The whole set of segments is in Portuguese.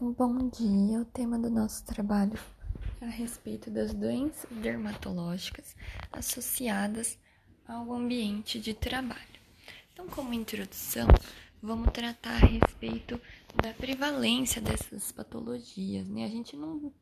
Então, bom dia. O tema do nosso trabalho é a respeito das doenças dermatológicas associadas ao ambiente de trabalho. Então, como introdução, vamos tratar a respeito da prevalência dessas patologias, né? A gente não,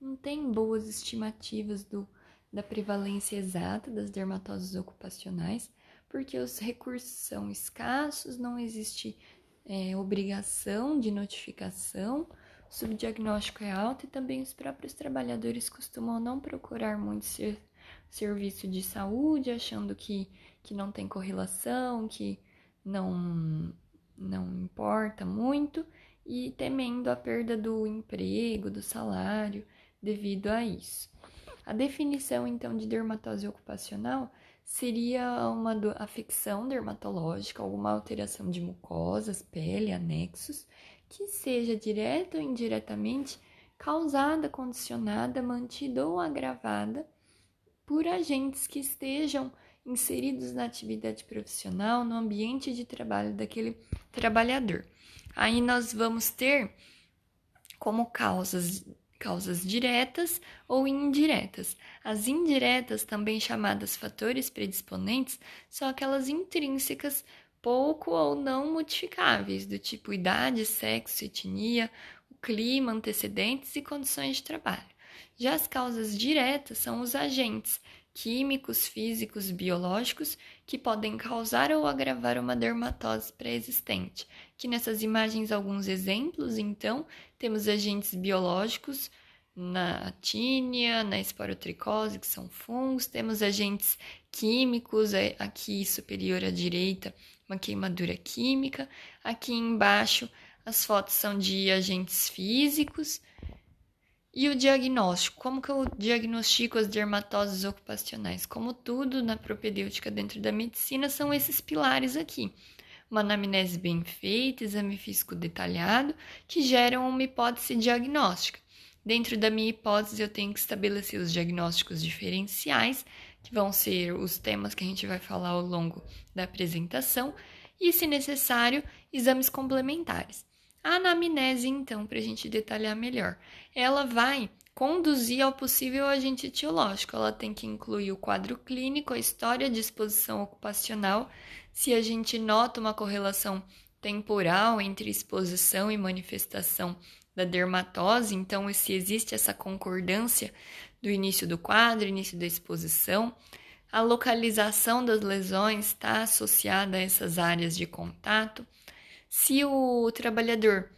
não tem boas estimativas do, da prevalência exata das dermatoses ocupacionais, porque os recursos são escassos, não existe é, obrigação de notificação, o subdiagnóstico é alto e também os próprios trabalhadores costumam não procurar muito ser, serviço de saúde, achando que, que não tem correlação, que não, não importa muito e temendo a perda do emprego, do salário devido a isso. A definição então de dermatose ocupacional seria uma afecção dermatológica, alguma alteração de mucosas, pele, anexos, que seja direta ou indiretamente causada, condicionada, mantida ou agravada por agentes que estejam inseridos na atividade profissional, no ambiente de trabalho daquele trabalhador. Aí nós vamos ter como causas causas diretas ou indiretas. As indiretas, também chamadas fatores predisponentes, são aquelas intrínsecas pouco ou não modificáveis, do tipo idade, sexo, etnia, clima, antecedentes e condições de trabalho. Já as causas diretas são os agentes químicos, físicos, biológicos que podem causar ou agravar uma dermatose pré-existente. Que nessas imagens alguns exemplos, então, temos agentes biológicos na tínia, na esporotricose, que são fungos, temos agentes químicos, é, aqui superior à direita, uma queimadura química, aqui embaixo as fotos são de agentes físicos, e o diagnóstico? Como que eu diagnostico as dermatoses ocupacionais? Como tudo na propedêutica dentro da medicina, são esses pilares aqui. Uma anamnese bem feita, exame físico detalhado, que geram uma hipótese diagnóstica. Dentro da minha hipótese, eu tenho que estabelecer os diagnósticos diferenciais, que vão ser os temas que a gente vai falar ao longo da apresentação, e, se necessário, exames complementares. A anamnese, então, para a gente detalhar melhor, ela vai conduzir ao possível agente etiológico. Ela tem que incluir o quadro clínico, a história de exposição ocupacional, se a gente nota uma correlação temporal entre exposição e manifestação da dermatose, então se existe essa concordância do início do quadro, início da exposição, a localização das lesões está associada a essas áreas de contato se o trabalhador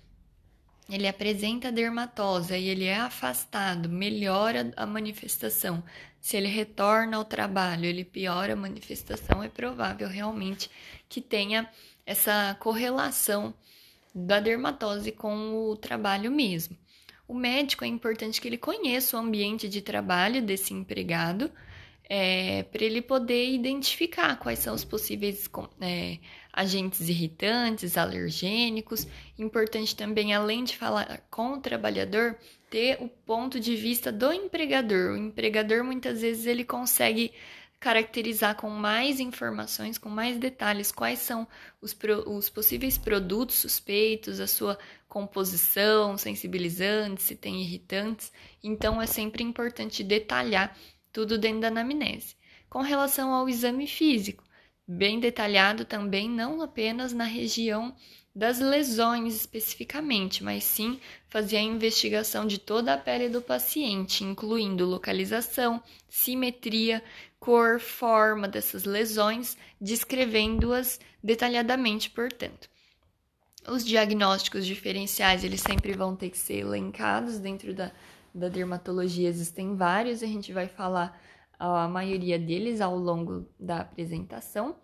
ele apresenta dermatose e ele é afastado, melhora a manifestação. Se ele retorna ao trabalho, ele piora a manifestação, é provável realmente que tenha essa correlação da dermatose com o trabalho mesmo. O médico é importante que ele conheça o ambiente de trabalho desse empregado é, para ele poder identificar quais são os possíveis é, agentes irritantes, alergênicos. Importante também, além de falar com o trabalhador, ter o ponto de vista do empregador. O empregador muitas vezes ele consegue caracterizar com mais informações, com mais detalhes, quais são os, pro, os possíveis produtos suspeitos, a sua composição, sensibilizantes, se tem irritantes. Então, é sempre importante detalhar tudo dentro da anamnese. Com relação ao exame físico, bem detalhado também, não apenas na região das lesões especificamente, mas sim fazer a investigação de toda a pele do paciente, incluindo localização, simetria, cor, forma dessas lesões, descrevendo-as detalhadamente, portanto. Os diagnósticos diferenciais, eles sempre vão ter que ser elencados dentro da da dermatologia existem vários, a gente vai falar a maioria deles ao longo da apresentação.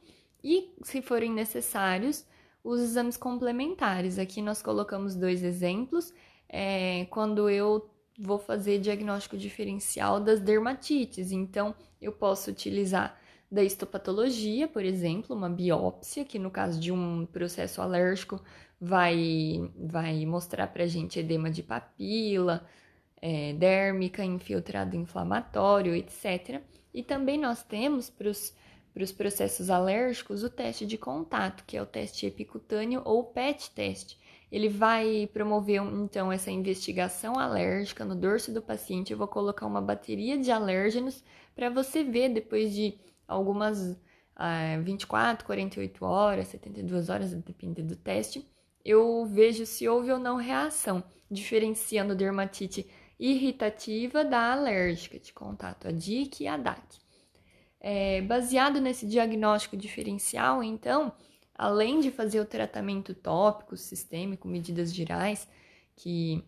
E, se forem necessários, os exames complementares. Aqui nós colocamos dois exemplos. É, quando eu vou fazer diagnóstico diferencial das dermatites, então eu posso utilizar da histopatologia, por exemplo, uma biópsia, que no caso de um processo alérgico vai, vai mostrar para a gente edema de papila, é, dérmica, infiltrado inflamatório, etc. E também nós temos para os processos alérgicos o teste de contato, que é o teste epicutâneo ou PET teste. Ele vai promover então essa investigação alérgica no dorso do paciente. Eu vou colocar uma bateria de alérgenos para você ver depois de algumas ah, 24, 48 horas, 72 horas, dependendo do teste, eu vejo se houve ou não reação, diferenciando dermatite irritativa da alérgica de contato, a DIC e a DAC. É, baseado nesse diagnóstico diferencial, então, além de fazer o tratamento tópico, sistêmico, medidas gerais, que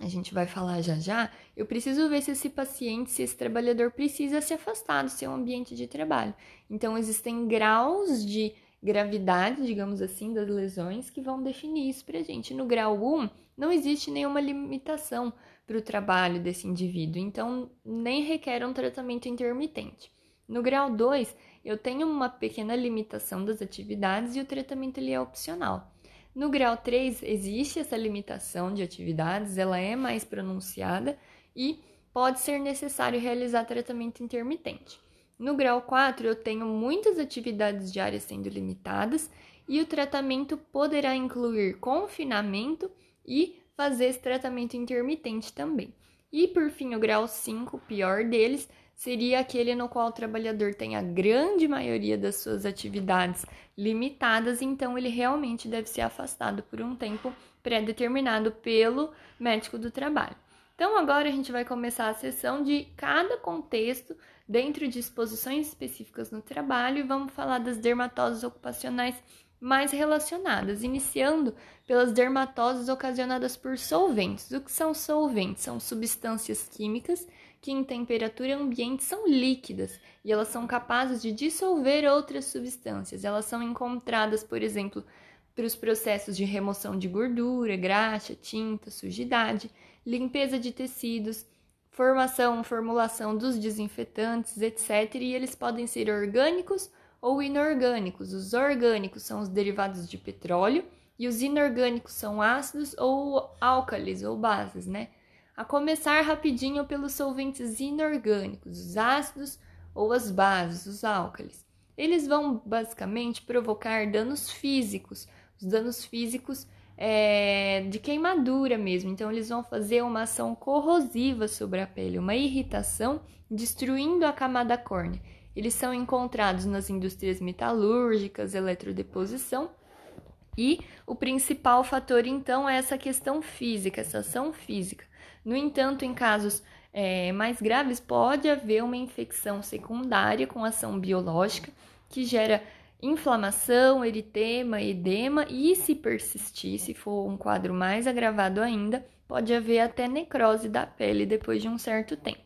a gente vai falar já já, eu preciso ver se esse paciente, se esse trabalhador precisa se afastar do seu ambiente de trabalho. Então, existem graus de gravidade, digamos assim, das lesões que vão definir isso pra gente. No grau 1, não existe nenhuma limitação para o trabalho desse indivíduo, então nem requer um tratamento intermitente. No grau 2, eu tenho uma pequena limitação das atividades e o tratamento ele é opcional. No grau 3, existe essa limitação de atividades, ela é mais pronunciada e pode ser necessário realizar tratamento intermitente. No grau 4, eu tenho muitas atividades diárias sendo limitadas e o tratamento poderá incluir confinamento e fazer esse tratamento intermitente também. E por fim, o grau 5, o pior deles, seria aquele no qual o trabalhador tem a grande maioria das suas atividades limitadas, então ele realmente deve ser afastado por um tempo pré-determinado pelo médico do trabalho. Então, agora a gente vai começar a sessão de cada contexto dentro de exposições específicas no trabalho e vamos falar das dermatoses ocupacionais mais relacionadas, iniciando pelas dermatoses ocasionadas por solventes. O que são solventes? São substâncias químicas que em temperatura ambiente são líquidas e elas são capazes de dissolver outras substâncias. Elas são encontradas, por exemplo, para os processos de remoção de gordura, graxa, tinta, sujidade, limpeza de tecidos, formação, formulação dos desinfetantes, etc. E eles podem ser orgânicos ou inorgânicos. Os orgânicos são os derivados de petróleo e os inorgânicos são ácidos ou álcalis ou bases, né? A começar rapidinho pelos solventes inorgânicos, os ácidos ou as bases, os álcalis. Eles vão basicamente provocar danos físicos, os danos físicos é, de queimadura mesmo. Então, eles vão fazer uma ação corrosiva sobre a pele, uma irritação, destruindo a camada córnea. Eles são encontrados nas indústrias metalúrgicas, eletrodeposição. E o principal fator, então, é essa questão física, essa ação física. No entanto, em casos é, mais graves, pode haver uma infecção secundária com ação biológica que gera inflamação, eritema, edema e, se persistir, se for um quadro mais agravado ainda, pode haver até necrose da pele depois de um certo tempo.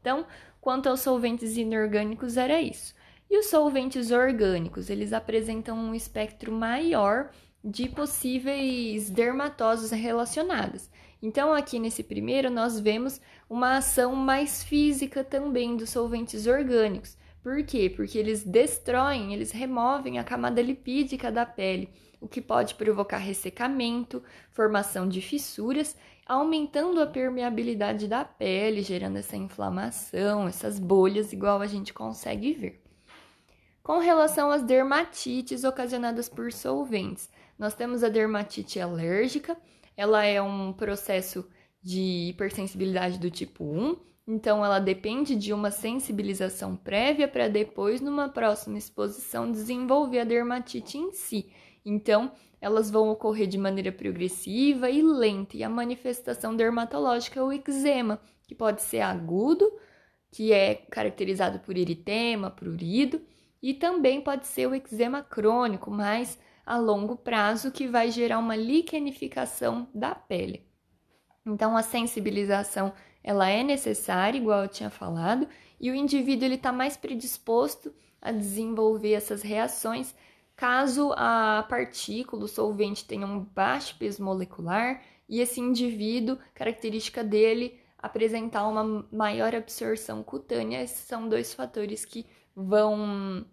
Então, quanto aos solventes inorgânicos, era isso. E os solventes orgânicos, eles apresentam um espectro maior de possíveis dermatoses relacionadas. Então, aqui nesse primeiro, nós vemos uma ação mais física também dos solventes orgânicos. Por quê? Porque eles destroem, eles removem a camada lipídica da pele, o que pode provocar ressecamento, formação de fissuras, aumentando a permeabilidade da pele, gerando essa inflamação, essas bolhas, igual a gente consegue ver. Com relação às dermatites ocasionadas por solventes, nós temos a dermatite alérgica, ela é um processo de hipersensibilidade do tipo 1, então ela depende de uma sensibilização prévia para depois, numa próxima exposição, desenvolver a dermatite em si. Então, elas vão ocorrer de maneira progressiva e lenta, e a manifestação dermatológica é o eczema, que pode ser agudo, que é caracterizado por eritema, prurido, e também pode ser o eczema crônico, mais a longo prazo que vai gerar uma liquenificação da pele. Então a sensibilização ela é necessária, igual eu tinha falado, e o indivíduo ele está mais predisposto a desenvolver essas reações caso a partícula, o solvente tenha um baixo peso molecular e esse indivíduo, característica dele, apresentar uma maior absorção cutânea. Esses são dois fatores que vão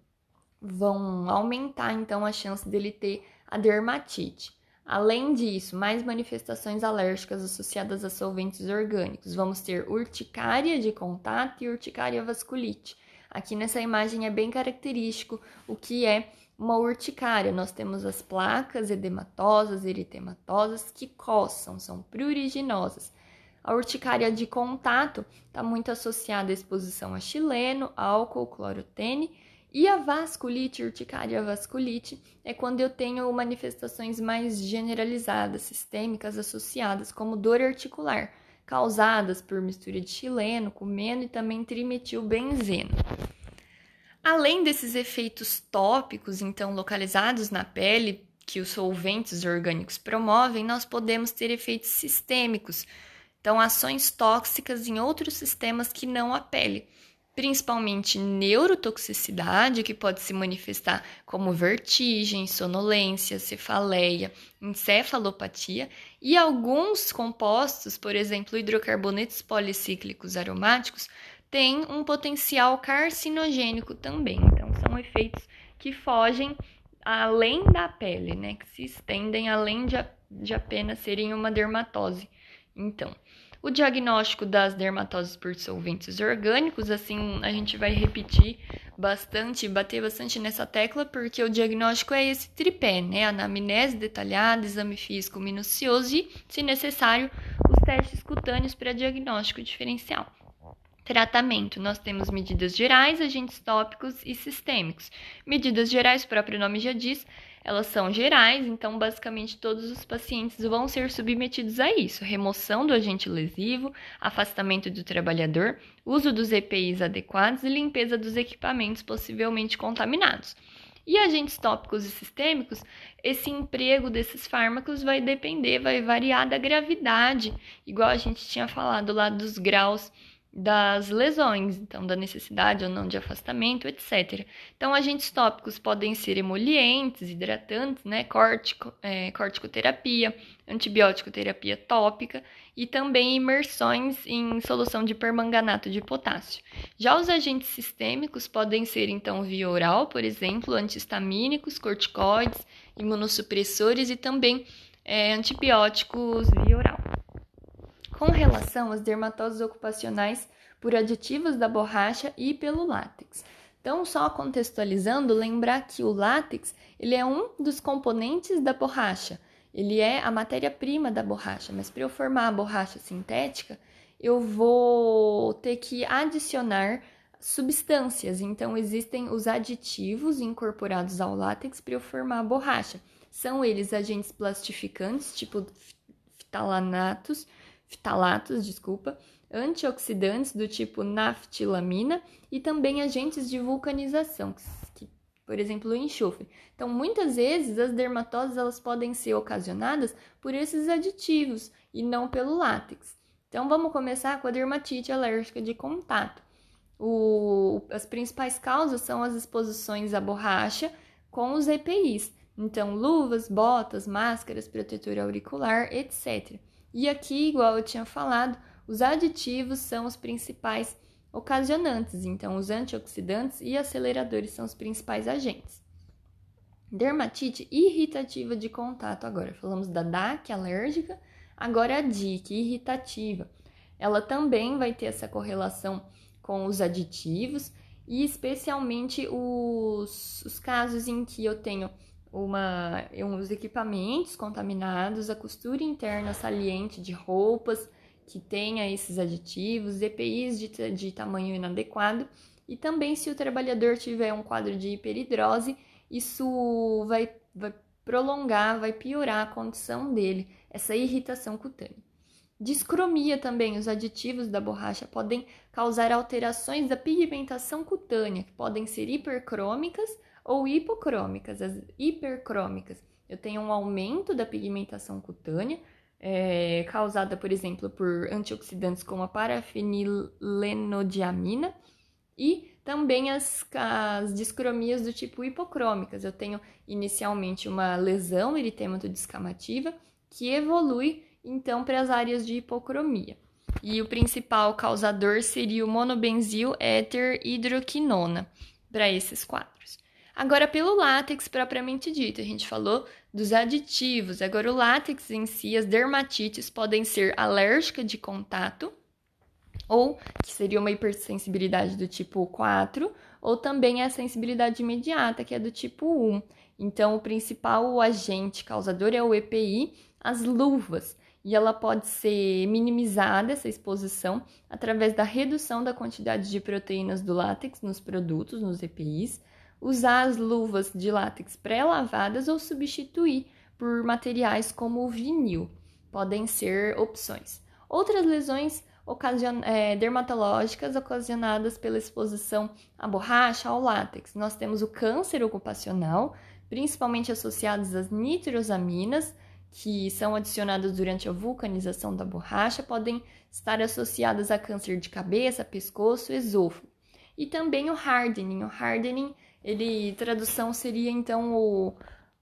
vão aumentar então a chance dele ter a dermatite. Além disso, mais manifestações alérgicas associadas a solventes orgânicos. Vamos ter urticária de contato e urticária vasculite. Aqui nessa imagem é bem característico o que é uma urticária. Nós temos as placas edematosas, eritematosas, que coçam, são pruriginosas. A urticária de contato está muito associada à exposição a xileno, álcool, clorotene. E a vasculite, urticária vasculite, é quando eu tenho manifestações mais generalizadas, sistêmicas, associadas, como dor articular, causadas por mistura de xileno, cumeno e também trimetilbenzeno. Além desses efeitos tópicos, então localizados na pele, que os solventes orgânicos promovem, nós podemos ter efeitos sistêmicos, então ações tóxicas em outros sistemas que não a pele, principalmente neurotoxicidade, que pode se manifestar como vertigem, sonolência, cefaleia, encefalopatia, e alguns compostos, por exemplo, hidrocarbonetos policíclicos aromáticos, tem um potencial carcinogênico também. Então, são efeitos que fogem além da pele, né? Que se estendem além de, de apenas serem uma dermatose. Então, o diagnóstico das dermatoses por solventes orgânicos, assim, a gente vai repetir bastante, bater bastante nessa tecla, porque o diagnóstico é esse tripé, né? Anamnese detalhada, exame físico minucioso e, se necessário, os testes cutâneos para diagnóstico diferencial. Tratamento: nós temos medidas gerais, agentes tópicos e sistêmicos. Medidas gerais, o próprio nome já diz, elas são gerais, então basicamente todos os pacientes vão ser submetidos a isso: remoção do agente lesivo, afastamento do trabalhador, uso dos EPIs adequados e limpeza dos equipamentos possivelmente contaminados. E agentes tópicos e sistêmicos, esse emprego desses fármacos vai depender, vai variar da gravidade, igual a gente tinha falado lá dos graus das lesões, então da necessidade ou não de afastamento, etc. Então, agentes tópicos podem ser emolientes, hidratantes, né, Cortico, é, corticoterapia, antibiótico terapia tópica e também imersões em solução de permanganato de potássio. Já os agentes sistêmicos podem ser, então, via oral, por exemplo, antihistamínicos, corticoides, imunossupressores e também é, antibióticos via oral. Com relação às dermatoses ocupacionais por aditivos da borracha e pelo látex. Então, só contextualizando, lembrar que o látex ele é um dos componentes da borracha. Ele é a matéria-prima da borracha, mas para eu formar a borracha sintética, eu vou ter que adicionar substâncias. Então, existem os aditivos incorporados ao látex para eu formar a borracha. São eles agentes plastificantes, tipo ftalanatos, ftalatos, desculpa, antioxidantes do tipo naftilamina e também agentes de vulcanização, que, por exemplo, o enxofre. Então, muitas vezes as dermatoses elas podem ser ocasionadas por esses aditivos e não pelo látex. Então, vamos começar com a dermatite alérgica de contato. O, as principais causas são as exposições à borracha com os EPIs. Então, luvas, botas, máscaras, protetor auricular, etc. E aqui, igual eu tinha falado, os aditivos são os principais ocasionantes, então os antioxidantes e aceleradores são os principais agentes. Dermatite irritativa de contato agora. Falamos da DAC alérgica, agora a DIC irritativa. Ela também vai ter essa correlação com os aditivos e especialmente os, os casos em que eu tenho uma, uns equipamentos contaminados, a costura interna saliente de roupas que tenha esses aditivos, EPIs de, de tamanho inadequado e também se o trabalhador tiver um quadro de hiperidrose, isso vai, vai prolongar, vai piorar a condição dele, essa irritação cutânea. Discromia também, os aditivos da borracha podem causar alterações da pigmentação cutânea, que podem ser hipercrômicas ou hipocrômicas. As hipercrômicas, eu tenho um aumento da pigmentação cutânea, é, causada, por exemplo, por antioxidantes como a parafenilenodiamina, e também as, as discromias do tipo hipocrômicas. Eu tenho inicialmente uma lesão eritêmato descamativa que evolui então para as áreas de hipocromia. E o principal causador seria o monobenzil éter hidroquinona para esses quadros. Agora, pelo látex propriamente dito, a gente falou dos aditivos. Agora, o látex em si, as dermatites podem ser alérgica de contato, ou que seria uma hipersensibilidade do tipo 4, ou também a sensibilidade imediata, que é do tipo 1. Então, o principal agente causador é o EPI, as luvas, e ela pode ser minimizada, essa exposição, através da redução da quantidade de proteínas do látex nos produtos, nos EPIs, usar as luvas de látex pré-lavadas ou substituir por materiais como o vinil. Podem ser opções. Outras lesões ocasion... é, dermatológicas ocasionadas pela exposição à borracha, ao látex. Nós temos o câncer ocupacional, principalmente associados às nitrosaminas, que são adicionadas durante a vulcanização da borracha, podem estar associadas a câncer de cabeça, pescoço, esôfago. E também o hardening. O hardening, ele tradução seria então o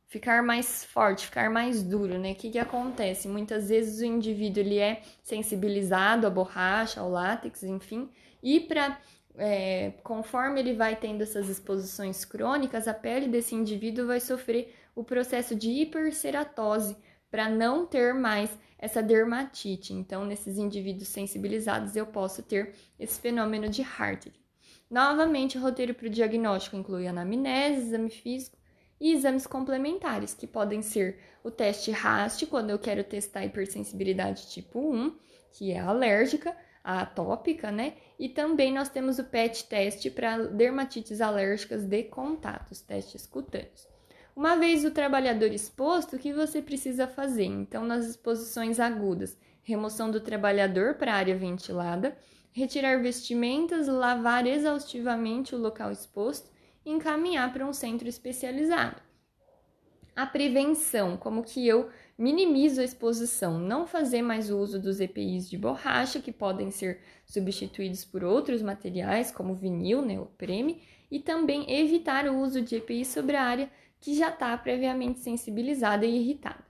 ficar mais forte, ficar mais duro, né? O que, que acontece? Muitas vezes o indivíduo ele é sensibilizado à borracha, ao látex, enfim, e para é, conforme ele vai tendo essas exposições crônicas, a pele desse indivíduo vai sofrer o processo de hiperceratose para não ter mais essa dermatite. Então, nesses indivíduos sensibilizados, eu posso ter esse fenômeno de Hartley. Novamente, o roteiro para o diagnóstico inclui anamnese, exame físico e exames complementares, que podem ser o teste RAST, quando eu quero testar a hipersensibilidade tipo 1, que é alérgica, a atópica, né? E também nós temos o PET teste para dermatites alérgicas de contatos, testes cutâneos. Uma vez o trabalhador exposto, o que você precisa fazer? Então, nas exposições agudas, remoção do trabalhador para a área ventilada, retirar vestimentas, lavar exaustivamente o local exposto e encaminhar para um centro especializado. A prevenção, como que eu minimizo a exposição, não fazer mais uso dos EPIs de borracha, que podem ser substituídos por outros materiais, como vinil, neoprene, e também evitar o uso de EPIs sobre a área que já está previamente sensibilizada e irritada.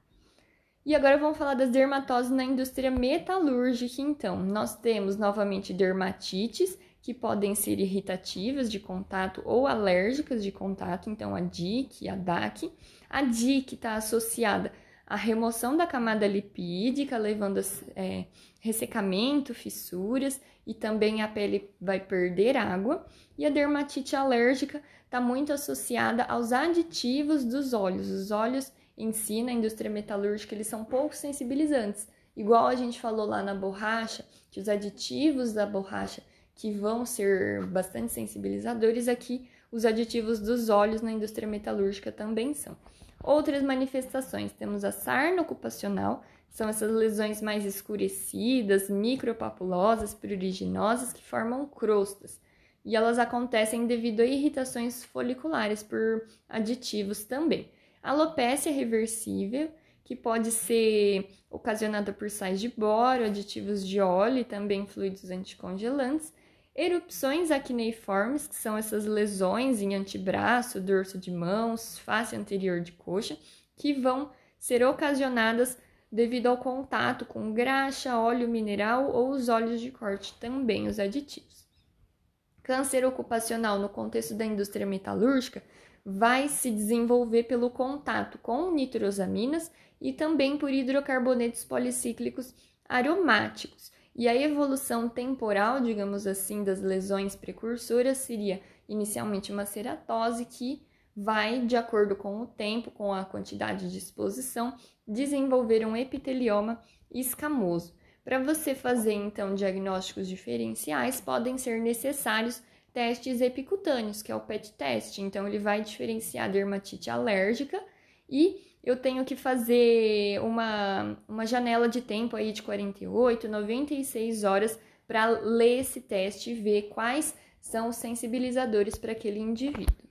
E agora vamos falar das dermatoses na indústria metalúrgica, então. Nós temos novamente dermatites, que podem ser irritativas de contato ou alérgicas de contato, então a DIC, a DAC. A DIC está associada à remoção da camada lipídica, levando a é, ressecamento, fissuras e também a pele vai perder água. E a dermatite alérgica está muito associada aos aditivos dos óleos. Os óleos em si, na indústria metalúrgica, eles são pouco sensibilizantes. Igual a gente falou lá na borracha, que os aditivos da borracha que vão ser bastante sensibilizadores, aqui os aditivos dos óleos na indústria metalúrgica também são. Outras manifestações, temos a sarna ocupacional, são essas lesões mais escurecidas, micropapulosas, pruriginosas, que formam crostas. E elas acontecem devido a irritações foliculares por aditivos também. Alopécia reversível, que pode ser ocasionada por sais de boro, aditivos de óleo e também fluidos anticongelantes. Erupções acneiformes, que são essas lesões em antebraço, dorso de mãos, face anterior de coxa, que vão ser ocasionadas devido ao contato com graxa, óleo mineral ou os óleos de corte, também os aditivos. Câncer ocupacional no contexto da indústria metalúrgica vai se desenvolver pelo contato com nitrosaminas e também por hidrocarbonetos policíclicos aromáticos, e a evolução temporal, digamos assim, das lesões precursoras seria inicialmente uma ceratose que vai, de acordo com o tempo, com a quantidade de exposição, desenvolver um epitelioma escamoso. Para você fazer então diagnósticos diferenciais, podem ser necessários testes epicutâneos, que é o PET teste. Então ele vai diferenciar dermatite alérgica e eu tenho que fazer uma, uma janela de tempo aí de 48, 96 horas para ler esse teste e ver quais são os sensibilizadores para aquele indivíduo.